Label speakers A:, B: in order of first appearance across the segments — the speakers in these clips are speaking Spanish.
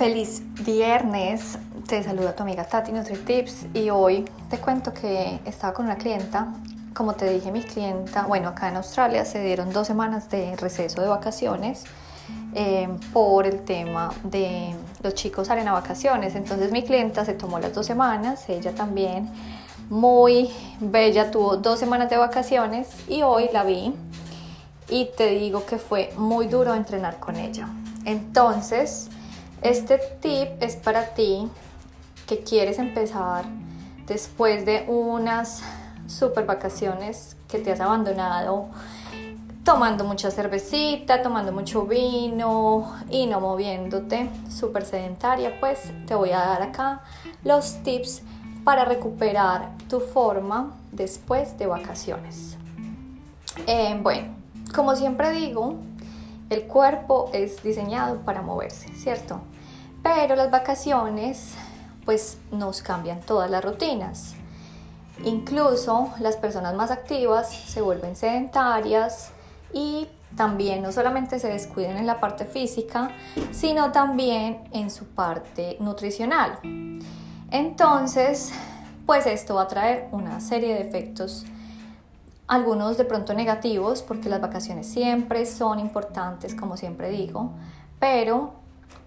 A: Feliz viernes, te saluda tu amiga Tati NutriTips y hoy te cuento que estaba con una clienta. Como te dije, mi clienta, bueno, acá en Australia se dieron dos semanas de receso de vacaciones eh, por el tema de los chicos salen a vacaciones. Entonces mi clienta se tomó las dos semanas, ella también, muy bella, tuvo dos semanas de vacaciones y hoy la vi y te digo que fue muy duro entrenar con ella. Entonces, este tip es para ti que quieres empezar después de unas super vacaciones que te has abandonado tomando mucha cervecita, tomando mucho vino y no moviéndote, súper sedentaria, pues te voy a dar acá los tips para recuperar tu forma después de vacaciones. Eh, bueno, como siempre digo, el cuerpo es diseñado para moverse, ¿cierto? Pero las vacaciones pues nos cambian todas las rutinas. Incluso las personas más activas se vuelven sedentarias y también no solamente se descuiden en la parte física, sino también en su parte nutricional. Entonces, pues esto va a traer una serie de efectos algunos de pronto negativos, porque las vacaciones siempre son importantes, como siempre digo, pero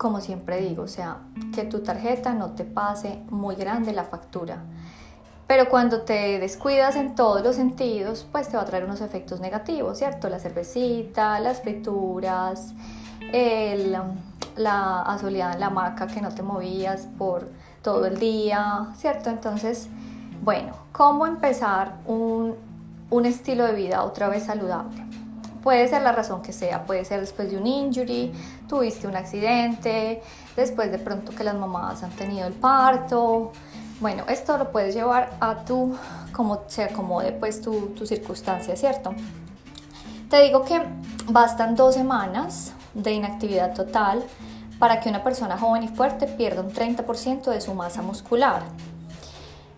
A: como siempre digo, o sea, que tu tarjeta no te pase muy grande la factura. Pero cuando te descuidas en todos los sentidos, pues te va a traer unos efectos negativos, ¿cierto? La cervecita, las frituras, la asoleada en la hamaca que no te movías por todo el día, ¿cierto? Entonces, bueno, ¿cómo empezar un un estilo de vida otra vez saludable. Puede ser la razón que sea, puede ser después de un injury, tuviste un accidente, después de pronto que las mamás han tenido el parto. Bueno, esto lo puedes llevar a tu, como se acomode pues tu, tu circunstancia, ¿cierto? Te digo que bastan dos semanas de inactividad total para que una persona joven y fuerte pierda un 30% de su masa muscular.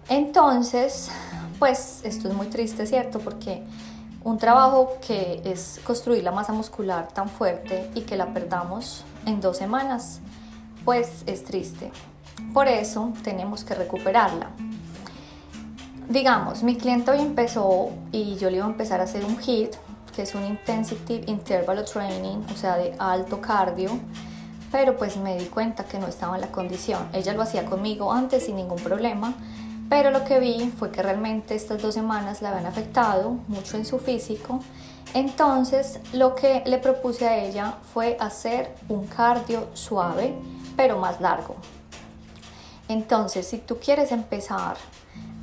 A: Entonces, pues esto es muy triste, ¿cierto? Porque un trabajo que es construir la masa muscular tan fuerte y que la perdamos en dos semanas, pues es triste. Por eso tenemos que recuperarla. Digamos, mi cliente hoy empezó y yo le iba a empezar a hacer un HIIT, que es un Intensity Interval Training, o sea, de alto cardio, pero pues me di cuenta que no estaba en la condición. Ella lo hacía conmigo antes sin ningún problema, pero lo que vi fue que realmente estas dos semanas la habían afectado mucho en su físico. Entonces lo que le propuse a ella fue hacer un cardio suave, pero más largo. Entonces, si tú quieres empezar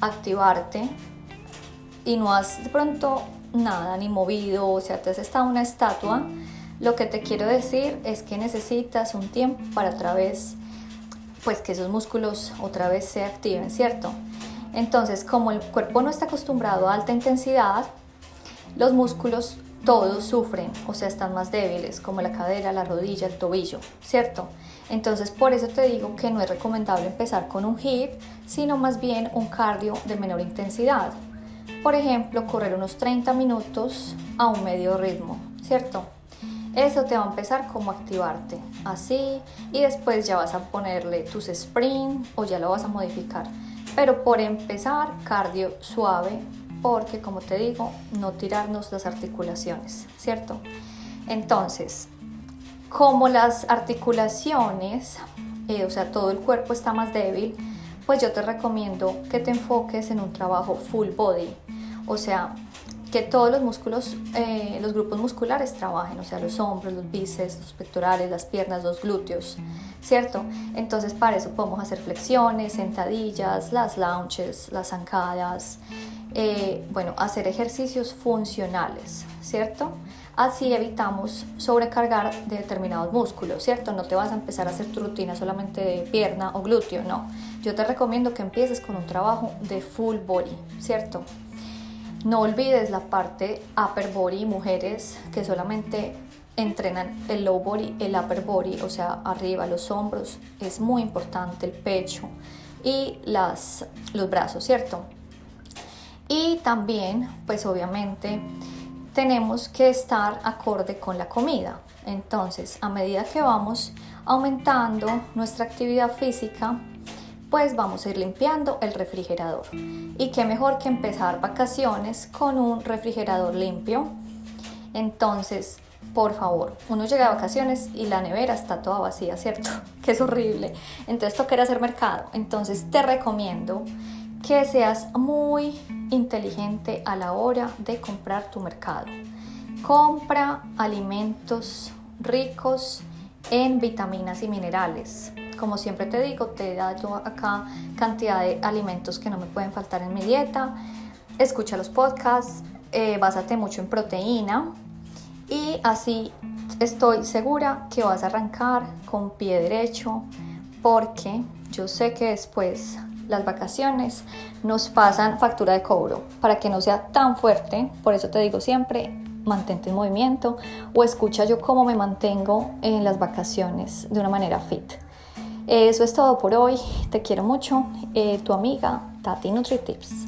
A: a activarte y no has de pronto nada ni movido, o sea, te has estado una estatua, lo que te quiero decir es que necesitas un tiempo para otra vez, pues que esos músculos otra vez se activen, ¿cierto? Entonces, como el cuerpo no está acostumbrado a alta intensidad, los músculos todos sufren, o sea, están más débiles, como la cadera, la rodilla, el tobillo, ¿cierto? Entonces, por eso te digo que no es recomendable empezar con un HIIT, sino más bien un cardio de menor intensidad. Por ejemplo, correr unos 30 minutos a un medio ritmo, ¿cierto? Eso te va a empezar como activarte, así, y después ya vas a ponerle tus sprint o ya lo vas a modificar pero por empezar, cardio suave, porque como te digo, no tirarnos las articulaciones, ¿cierto? Entonces, como las articulaciones, eh, o sea, todo el cuerpo está más débil, pues yo te recomiendo que te enfoques en un trabajo full body, o sea, que todos los músculos, eh, los grupos musculares trabajen, o sea, los hombros, los bíceps, los pectorales, las piernas, los glúteos, ¿cierto? Entonces para eso podemos hacer flexiones, sentadillas, las launches, las zancadas, eh, bueno, hacer ejercicios funcionales, ¿cierto? Así evitamos sobrecargar de determinados músculos, ¿cierto? No te vas a empezar a hacer tu rutina solamente de pierna o glúteo, no. Yo te recomiendo que empieces con un trabajo de full body, ¿cierto? No olvides la parte upper body, mujeres que solamente entrenan el low body, el upper body, o sea, arriba, los hombros, es muy importante, el pecho y las, los brazos, ¿cierto? Y también, pues obviamente, tenemos que estar acorde con la comida. Entonces, a medida que vamos aumentando nuestra actividad física, pues vamos a ir limpiando el refrigerador. Y qué mejor que empezar vacaciones con un refrigerador limpio. Entonces, por favor, uno llega a vacaciones y la nevera está toda vacía, ¿cierto? Que es horrible. Entonces toca hacer mercado. Entonces te recomiendo que seas muy inteligente a la hora de comprar tu mercado. Compra alimentos ricos en vitaminas y minerales. Como siempre te digo, te he dado acá cantidad de alimentos que no me pueden faltar en mi dieta. Escucha los podcasts, eh, básate mucho en proteína y así estoy segura que vas a arrancar con pie derecho porque yo sé que después las vacaciones nos pasan factura de cobro para que no sea tan fuerte. Por eso te digo siempre, mantente en movimiento o escucha yo cómo me mantengo en las vacaciones de una manera fit. Eso es todo por hoy. Te quiero mucho. Eh, tu amiga Tati NutriTips.